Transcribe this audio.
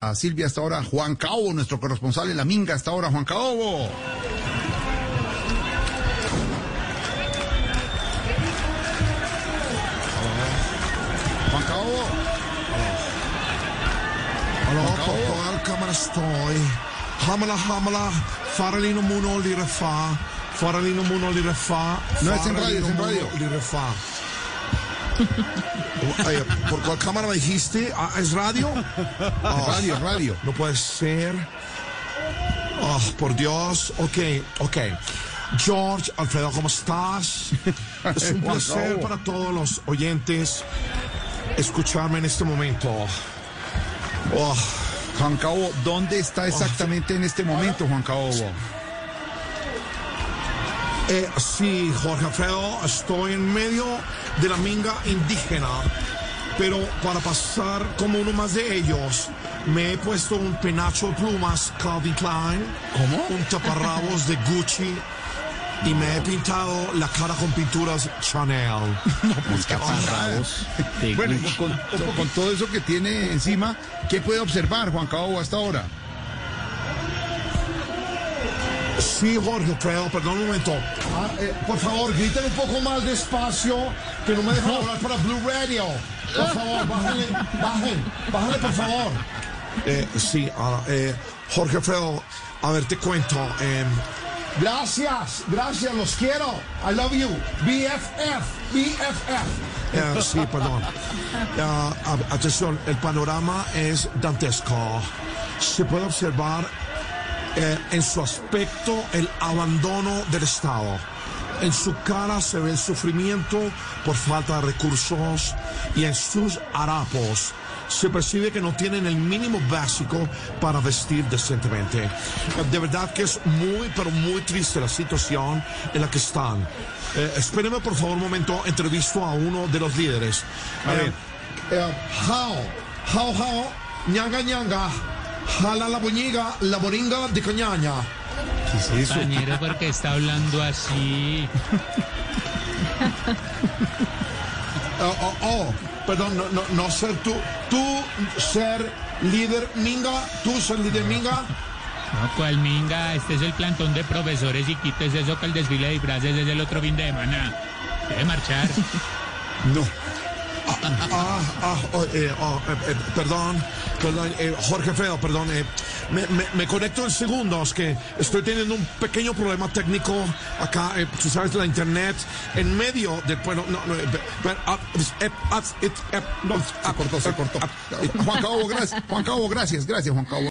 a Silvia hasta ahora, Juan Caobo, nuestro corresponsal en la Minga hasta ahora, Juan Caobo. Juan Caobo. Juan kammare stoj. Hamala, hamala, faralino muno li refa. Faralino muno li refa. No, es en radio, es en radio. ¿Por cuál cámara me dijiste? Ah, ¿Es radio? Ah, Radio, radio. No puede ser. Oh, por Dios. Ok, ok. George, Alfredo, ¿cómo estás? Es un placer Cabo. para todos los oyentes escucharme en este momento. Oh, Juan Caobo, ¿dónde está exactamente en este momento, Juan Caobo? Eh, sí, Jorge Alfredo, estoy en medio de la minga indígena, pero para pasar como uno más de ellos, me he puesto un penacho de plumas Calvin Klein, ¿Cómo? un taparrabos de Gucci y me he pintado la cara con pinturas Chanel. Pues qué taparrabos. Bueno, con, con todo eso que tiene encima, ¿qué puede observar Juan Caobo hasta ahora? Sí, Jorge Alfredo, perdón un momento. Ah, eh, por favor, griten un poco más despacio, que no me dejan hablar para Blue Radio. Por favor, bájenle, bajen, bájenle, por favor. Eh, sí, ah, eh, Jorge Alfredo, a ver, te cuento. em, gracias, gracias, los quiero. I love you. BFF, BFF. Sí, perdón. Atención, el panorama es dantesco. Se puede observar eh, en su aspecto el abandono del Estado. En su cara se ve el sufrimiento por falta de recursos y en sus harapos se percibe que no tienen el mínimo básico para vestir decentemente. Eh, De verdad que es muy, pero muy triste la situación en la que están. Eh, espérenme por favor un momento, entrevisto a uno de los líderes. A Eh, ver. eh, Jao, Jao, Jao, ñanga, ñanga, jala la boñiga, la boringa de cañaña. ¿Qué es eso? Compañero, porque está hablando así. Oh, oh, oh, perdón, no, no, no ser tú, tú ser líder minga, tú ser líder minga. No, cual minga, este es el plantón de profesores y quites eso que el desfile de disfraces es el otro fin de semana. Debe marchar. No. Ah, ah, oh, eh, oh, eh, eh, perdón, perdón, eh, Jorge Feo, perdón, eh, me, me- me conecto en segundos, que estoy teniendo un pequeño problema técnico acá, eh, tú sabes, la internet, en medio del, bueno, no, no, ah, ah, Se cortó, se cortó. Juan Caobo, gracias. Juan Caobo, gracias, gracias, Juan Caobo.